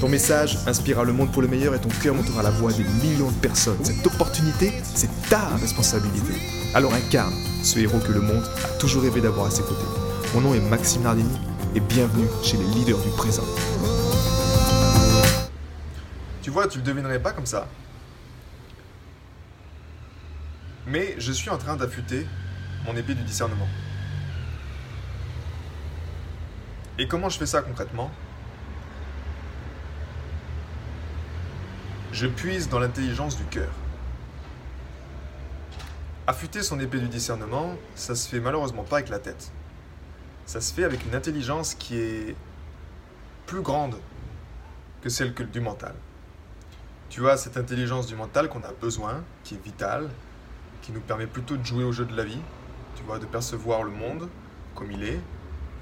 Ton message inspirera le monde pour le meilleur et ton cœur montera la voix des millions de personnes. Cette opportunité, c'est ta responsabilité. Alors incarne ce héros que le monde a toujours rêvé d'avoir à ses côtés. Mon nom est Maxime Nardini et bienvenue chez les leaders du présent. Tu vois, tu le devinerais pas comme ça. Mais je suis en train d'affûter mon épée du discernement. Et comment je fais ça concrètement? Je puise dans l'intelligence du cœur. Affûter son épée du discernement, ça se fait malheureusement pas avec la tête. Ça se fait avec une intelligence qui est plus grande que celle du mental. Tu vois, cette intelligence du mental qu'on a besoin, qui est vitale, qui nous permet plutôt de jouer au jeu de la vie, tu vois, de percevoir le monde comme il est.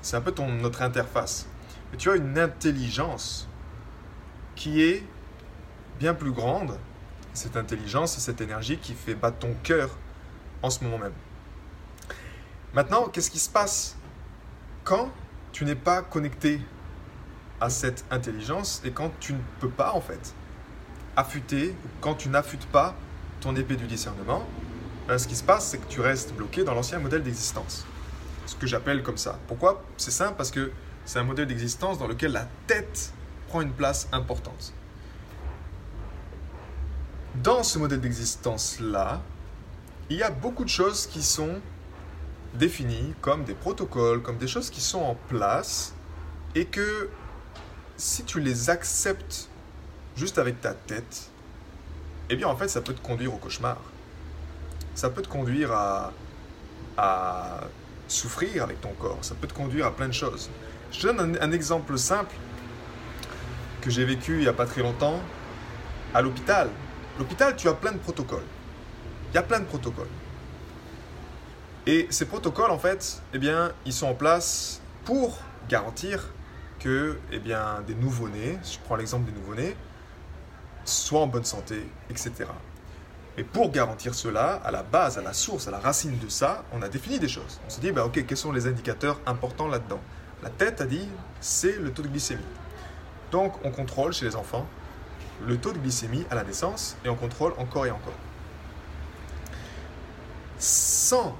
C'est un peu notre interface. Mais tu as une intelligence qui est bien plus grande, cette intelligence et cette énergie qui fait battre ton cœur en ce moment même. Maintenant, qu'est-ce qui se passe quand tu n'es pas connecté à cette intelligence et quand tu ne peux pas en fait affûter, quand tu n'affûtes pas ton épée du discernement, ben, ce qui se passe, c'est que tu restes bloqué dans l'ancien modèle d'existence. Ce que j'appelle comme ça. Pourquoi? C'est simple parce que c'est un modèle d'existence dans lequel la tête prend une place importante. Dans ce modèle d'existence-là, il y a beaucoup de choses qui sont définies comme des protocoles, comme des choses qui sont en place et que si tu les acceptes juste avec ta tête, eh bien en fait ça peut te conduire au cauchemar. Ça peut te conduire à, souffrir avec ton corps, ça peut te conduire à plein de choses. Je donne un, un exemple simple que j'ai vécu il n'y a pas très longtemps à l'hôpital. L'hôpital, tu as plein de protocoles. Il y a plein de protocoles. Et ces protocoles, en fait, eh bien, ils sont en place pour garantir que eh bien, des nouveau-nés, je prends l'exemple des nouveau-nés, soient en bonne santé, etc. Et pour garantir cela, à la base, à la source, à la racine de ça, on a défini des choses. On s'est dit, bah, ok, quels sont les indicateurs importants là-dedans? La tête a dit, c'est le taux de glycémie. Donc, on contrôle chez les enfants le taux de glycémie à la naissance et on contrôle encore et encore. Sans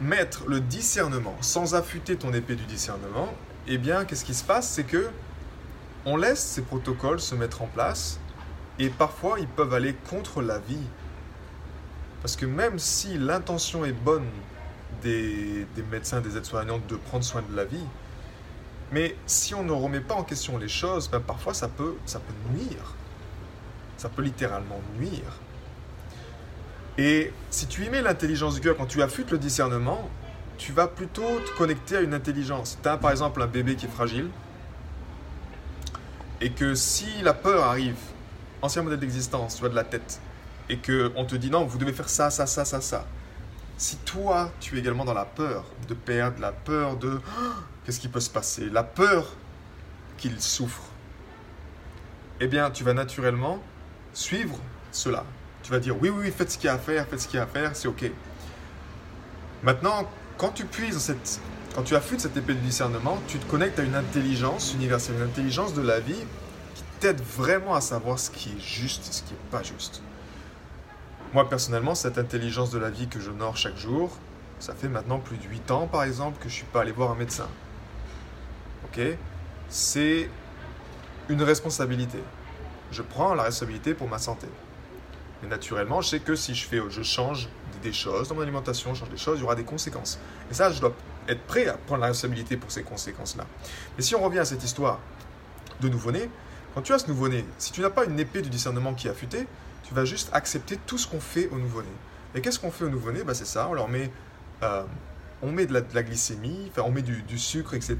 mettre le discernement, sans affûter ton épée du discernement, eh bien, qu'est-ce qui se passe? C'est que on laisse ces protocoles se mettre en place et parfois ils peuvent aller contre la vie. Parce que même si l'intention est bonne des, des médecins, des aides-soignantes de prendre soin de la vie, mais si on ne remet pas en question les choses, ben parfois ça peut, ça peut nuire. Ça peut littéralement nuire. Et si tu y mets l'intelligence du cœur, quand tu affûtes le discernement, tu vas plutôt te connecter à une intelligence. Tu as par exemple un bébé qui est fragile, et que si la peur arrive, ancien modèle d'existence, tu vois, de la tête, et qu'on te dit non, vous devez faire ça, ça, ça, ça, ça. Si toi, tu es également dans la peur de perdre, la peur de qu'est-ce qui peut se passer, la peur qu'il souffre, eh bien, tu vas naturellement suivre cela. Tu vas dire oui, oui, oui, faites ce qu'il y a à faire, faites ce qu'il y a à faire, c'est ok. Maintenant, quand tu puises cette, quand tu affûtes cette épée de discernement, tu te connectes à une intelligence universelle, une intelligence de la vie qui t'aide vraiment à savoir ce qui est juste et ce qui n'est pas juste. Moi, personnellement, cette intelligence de la vie que j'honore chaque jour, ça fait maintenant plus de 8 ans, par exemple, que je ne suis pas allé voir un médecin. Ok? C'est une responsabilité. Je prends la responsabilité pour ma santé. Mais naturellement, je sais que si je, fais, je change des choses dans mon alimentation, je change des choses, il y aura des conséquences. Et ça, je dois être prêt à prendre la responsabilité pour ces conséquences-là. Mais si on revient à cette histoire de nouveau-né, quand tu as ce nouveau-né, si tu n'as pas une épée du discernement qui est affûtée, tu vas juste accepter tout ce qu'on fait au nouveau-né. Et qu'est-ce qu'on fait au nouveau-né? Bah, C'est ça, on leur met, euh, de la, glycémie, on met du, du, sucre, etc.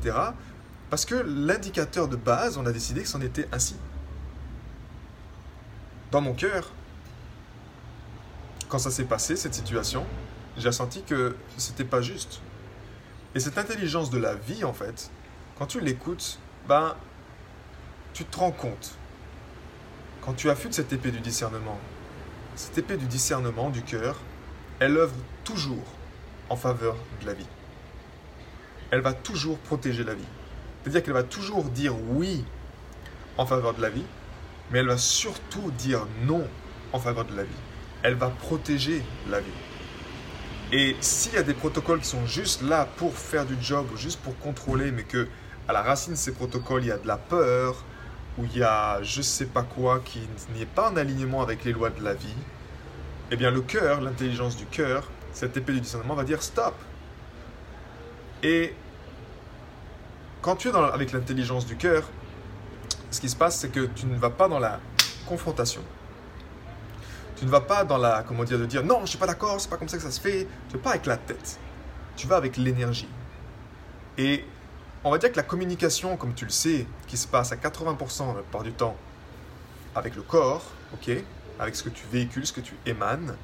Parce que l'indicateur de base, on a décidé que c'en était ainsi. dans mon cœur, quand ça s'est passé, cette situation, j'ai senti que c'était pas juste. Et cette intelligence de la vie, en fait, quand tu l'écoutes, ben, tu te rends compte. Quand tu affûtes cette épée du discernement, cette épée du discernement du cœur, elle œuvre toujours en faveur de la vie. Elle va toujours protéger la vie. C'est-à-dire qu'elle va toujours dire oui en faveur de la vie, mais elle va surtout dire non en faveur de la vie. Elle va protéger la vie. Et s'il y a des protocoles qui sont juste là pour faire du job, juste pour contrôler, mais que à la racine de ces protocoles, il y a de la peur, ou il y a je sais pas quoi qui n'est pas en alignement avec les lois de la vie, eh bien le cœur, l'intelligence du cœur, cette épée du discernement va dire stop. Et quand tu es avec l'intelligence du cœur, ce qui se passe, c'est que tu ne vas pas dans la confrontation. Tu ne vas pas dans la, comment dire, de dire non, je suis pas d'accord, c'est pas comme ça que ça se fait. Tu vas pas avec la tête. Tu vas avec l'énergie. Et on va dire que la communication, comme tu le sais, qui se passe à 80% la plupart du temps avec le corps, ok, avec ce que tu véhicules, ce que tu émanes,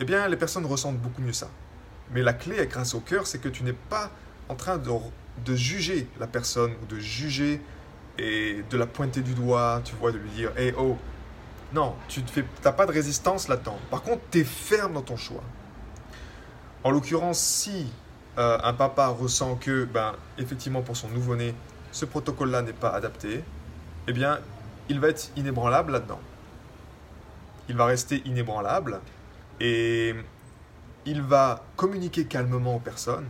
eh bien, les personnes ressentent beaucoup mieux ça. Mais la clé, grâce au cœur, c'est que tu n'es pas en train de, de, juger la personne ou de juger et de la pointer du doigt, tu vois, de lui dire, hey, oh, non, tu n'as pas de résistance là-dedans. Par contre, tu es ferme dans ton choix. En l'occurrence, si euh, un papa ressent que, ben, effectivement, pour son nouveau-né, ce protocole-là n'est pas adapté, eh bien, il va être inébranlable là-dedans. Il va rester inébranlable et il va communiquer calmement aux personnes,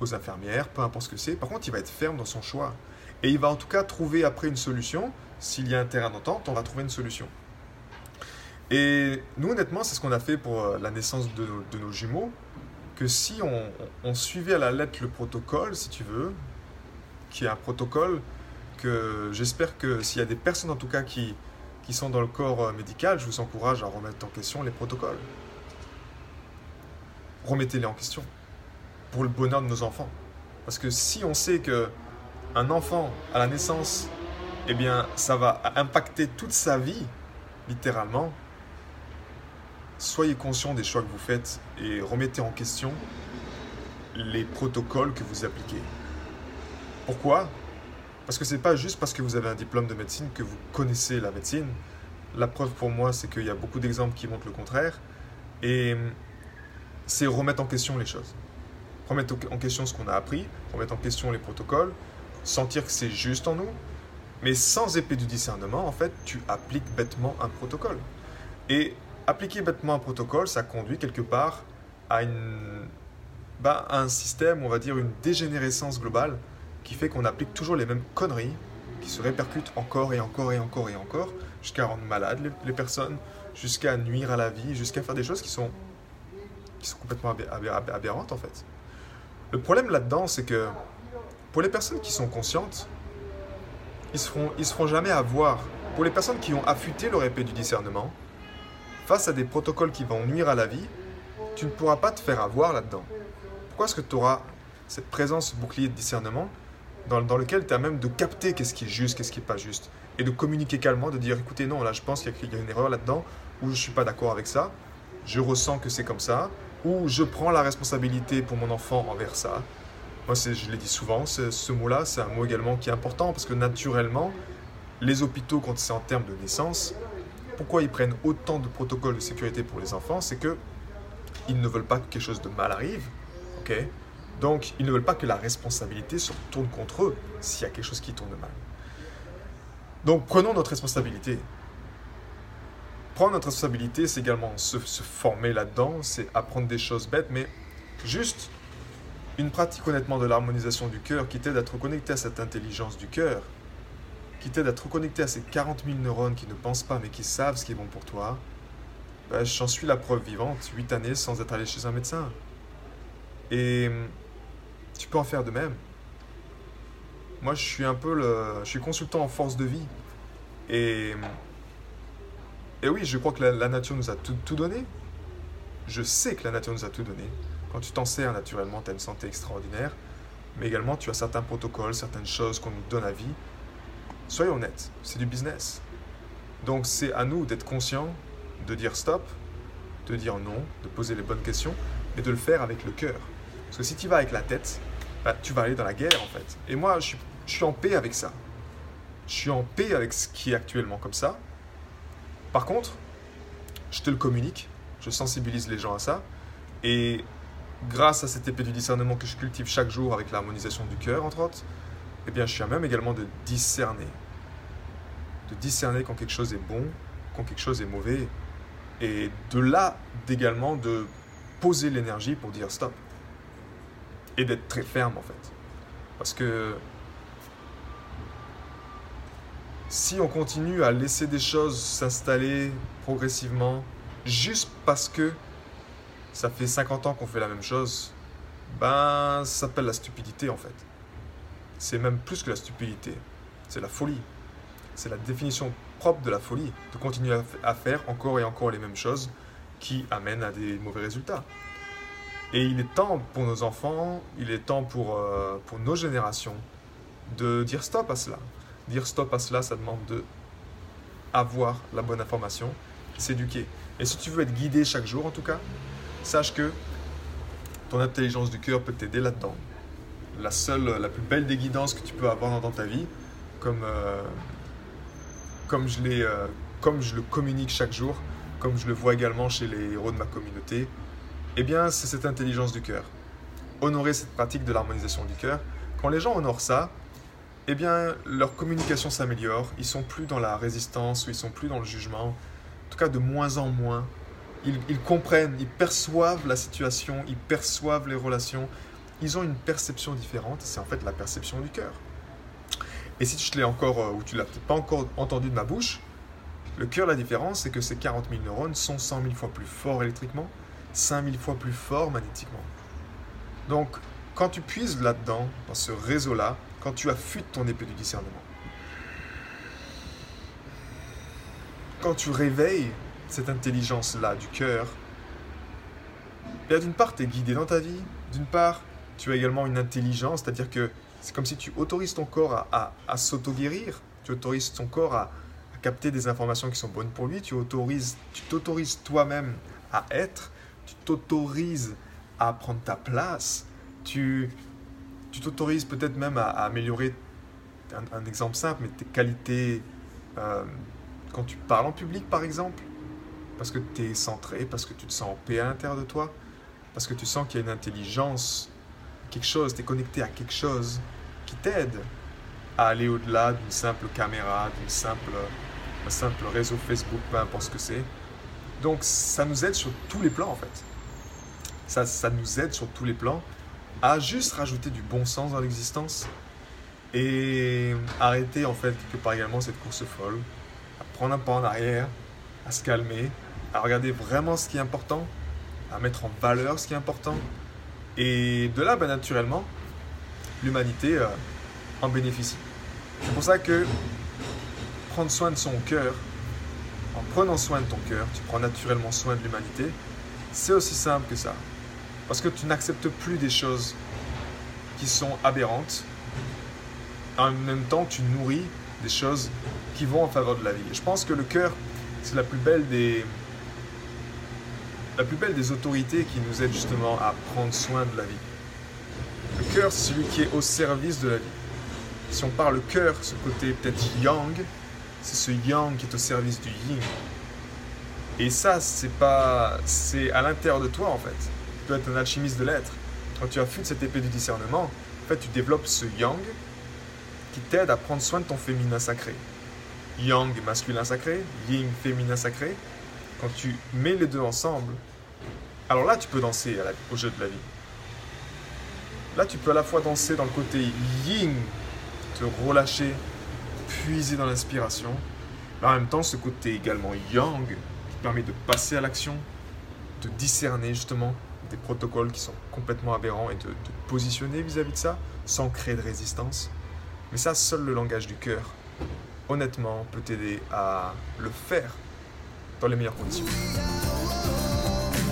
aux infirmières, peu importe ce que c'est. Par contre, il va être ferme dans son choix. Et il va en tout cas trouver après une solution s'il y a un terrain d'entente, on va trouver une solution. Et nous, honnêtement, c'est ce qu'on a fait pour euh, la naissance de, nos jumeaux, que si on, suivait à la lettre le protocole, si tu veux, qui est un protocole que j'espère que s'il y a des personnes en tout cas qui, qui sont dans le corps euh, médical, je vous encourage à remettre en question les protocoles. Remettez-les en question pour le bonheur de nos enfants. Parce que si on sait que un enfant à la naissance eh bien, ça va impacter toute sa vie, littéralement. Soyez conscient des choix que vous faites et remettez en question les protocoles que vous appliquez. Pourquoi? Parce que ce n'est pas juste parce que vous avez un diplôme de médecine que vous connaissez la médecine. La preuve pour moi, c'est qu'il y a beaucoup d'exemples qui montrent le contraire. Et c'est remettre en question les choses. Remettre en question ce qu'on a appris, remettre en question les protocoles, sentir que c'est juste en nous, mais sans épée du discernement, en fait, tu appliques bêtement un protocole. Et appliquer bêtement un protocole, ça conduit quelque part à, bah, un système, on va dire une dégénérescence globale, qui fait qu'on applique toujours les mêmes conneries, qui se répercutent encore et encore et encore et encore, jusqu'à rendre malades les, personnes, jusqu'à nuire à la vie, jusqu'à faire des choses qui sont, complètement aberrantes en fait. Le problème là-dedans, c'est que pour les personnes qui sont conscientes, ils se feront, se feront jamais avoir. Pour les personnes qui ont affûté leur épée du discernement, face à des protocoles qui vont nuire à la vie, tu ne pourras pas te faire avoir là-dedans. Pourquoi est-ce que tu auras cette présence bouclier de discernement dans, lequel tu as même de capter qu'est-ce qui est juste, qu'est-ce qui n'est pas juste, et de communiquer calmement, de dire écoutez, non, là je pense qu'il y, a une erreur là-dedans, ou je ne suis pas d'accord avec ça, je ressens que c'est comme ça, ou je prends la responsabilité pour mon enfant envers ça, moi, je l'ai dit souvent, ce mot-là, c'est un mot également qui est important parce que naturellement, les hôpitaux, quand c'est en termes de naissance, pourquoi ils prennent autant de protocoles de sécurité pour les enfants C'est que ils ne veulent pas que quelque chose de mal arrive, ok? Donc, ils ne veulent pas que la responsabilité se tourne contre eux s'il y a quelque chose qui tourne mal. Donc, prenons notre responsabilité. Prendre notre responsabilité, c'est également se former là-dedans, c'est apprendre des choses bêtes, mais juste une pratique honnêtement de l'harmonisation du cœur qui t'aide à te reconnecter à cette intelligence du cœur, qui t'aide à te reconnecter à ces 40 000 neurones qui ne pensent pas mais qui savent ce qui est bon pour toi, ben, j'en suis la preuve vivante, 8 années sans être allé chez un médecin. Et hum, tu peux en faire de même. Moi, je suis un peu le. Je suis consultant en force de vie. Et. Hum, et oui, je crois que la, nature nous a tout, tout donné. Je sais que la nature nous a tout donné. Quand tu t'en sers naturellement, tu as une santé extraordinaire, mais également tu as certains protocoles, certaines choses qu'on nous donne à vie. Soyons honnêtes, c'est du business. Donc c'est à nous d'être conscients, de dire stop, de dire non, de poser les bonnes questions et de le faire avec le cœur. Parce que si tu vas avec la tête, bah, tu vas aller dans la guerre en fait. Et moi, je suis, je suis en paix avec ça. Je suis en paix avec ce qui est actuellement comme ça. Par contre, je te le communique, je sensibilise les gens à ça. Et grâce à cette épée du discernement que je cultive chaque jour avec l'harmonisation du cœur, entre autres, eh bien, je suis à même également de discerner. De discerner quand quelque chose est bon, quand quelque chose est mauvais. Et de là, d'également, de poser l'énergie pour dire stop. Et d'être très ferme, en fait. Parce que si on continue à laisser des choses s'installer progressivement, juste parce que ça fait 50 ans qu'on fait la même chose, ben ça s'appelle la stupidité en fait. C'est même plus que la stupidité, c'est la folie. C'est la définition propre de la folie, de continuer à faire encore et encore les mêmes choses qui amènent à des mauvais résultats. Et il est temps pour nos enfants, il est temps pour, euh, pour nos générations de dire stop à cela. Dire stop à cela, ça demande de avoir la bonne information, s'éduquer. Et si tu veux être guidé chaque jour, en tout cas, sache que ton intelligence du cœur peut t'aider là-dedans. La seule, la plus belle des guidances que tu peux avoir dans ta vie, comme, euh, comme, je euh, comme je le communique chaque jour, comme je le vois également chez les héros de ma communauté, eh bien, c'est cette intelligence du cœur. Honorer cette pratique de l'harmonisation du cœur. Quand les gens honorent ça, eh bien, leur communication s'améliore. Ils sont plus dans la résistance ou ils sont plus dans le jugement. En tout cas, de moins en moins. Ils, comprennent, ils perçoivent la situation, ils perçoivent les relations. Ils ont une perception différente. C'est en fait la perception du cœur. Et si tu l'ai encore, euh, ou tu l'as peut-être pas encore entendu de ma bouche, le cœur, la différence, c'est que ces 40 000 neurones sont 100 000 fois plus forts électriquement, 5 000 fois plus forts magnétiquement. Donc, quand tu puises là-dedans, dans ce réseau-là, quand tu affûtes ton épée du discernement. Quand tu réveilles cette intelligence-là du cœur, d'une part, tu es guidé dans ta vie, d'une part, tu as également une intelligence, c'est-à-dire que c'est comme si tu autorises ton corps à, s'auto-guérir, tu autorises ton corps à, à, capter des informations qui sont bonnes pour lui, tu autorises, tu t'autorises toi-même à être, tu t'autorises à prendre ta place, tu tu t'autorises peut-être même à, améliorer, un, exemple simple, mais tes qualités euh, quand tu parles en public par exemple, parce que tu es centré, parce que tu te sens en paix à l'intérieur de toi, parce que tu sens qu'il y a une intelligence, quelque chose, tu es connecté à quelque chose qui t'aide à aller au-delà d'une simple caméra, d'un simple, simple réseau Facebook, peu importe ce que c'est. Donc ça nous aide sur tous les plans en fait. Ça, ça nous aide sur tous les plans à juste rajouter du bon sens dans l'existence et arrêter en fait que par également cette course folle, à prendre un pas en arrière, à se calmer, à regarder vraiment ce qui est important, à mettre en valeur ce qui est important. Et de là, ben, naturellement, l'humanité euh, en bénéficie. C'est pour ça que prendre soin de son cœur, en prenant soin de ton cœur, tu prends naturellement soin de l'humanité. C'est aussi simple que ça. Parce que tu n'acceptes plus des choses qui sont aberrantes. En même temps, tu nourris des choses qui vont en faveur de la vie. je pense que le cœur, c'est la plus belle des la plus belle des autorités qui nous aide justement à prendre soin de la vie. Le cœur, c'est celui qui est au service de la vie. Si on parle cœur, ce côté peut-être yang, c'est ce yang qui est au service du yin. Et ça, c'est pas, c'est à l'intérieur de toi en fait être un alchimiste de l'être. Quand tu affûtes cette épée du discernement, en fait, tu développes ce yang qui t'aide à prendre soin de ton féminin sacré. Yang masculin sacré, yin féminin sacré. Quand tu mets les deux ensemble, alors là, tu peux danser au jeu de la vie. Là, tu peux à la fois danser dans le côté yin, te relâcher, puiser dans l'inspiration, mais en même temps, ce côté également yang qui permet de passer à l'action, de discerner justement des protocoles qui sont complètement aberrants et de, positionner vis-à-vis de ça sans créer de résistance. Mais ça, seul le langage du cœur, honnêtement, peut t'aider à le faire dans les meilleures conditions.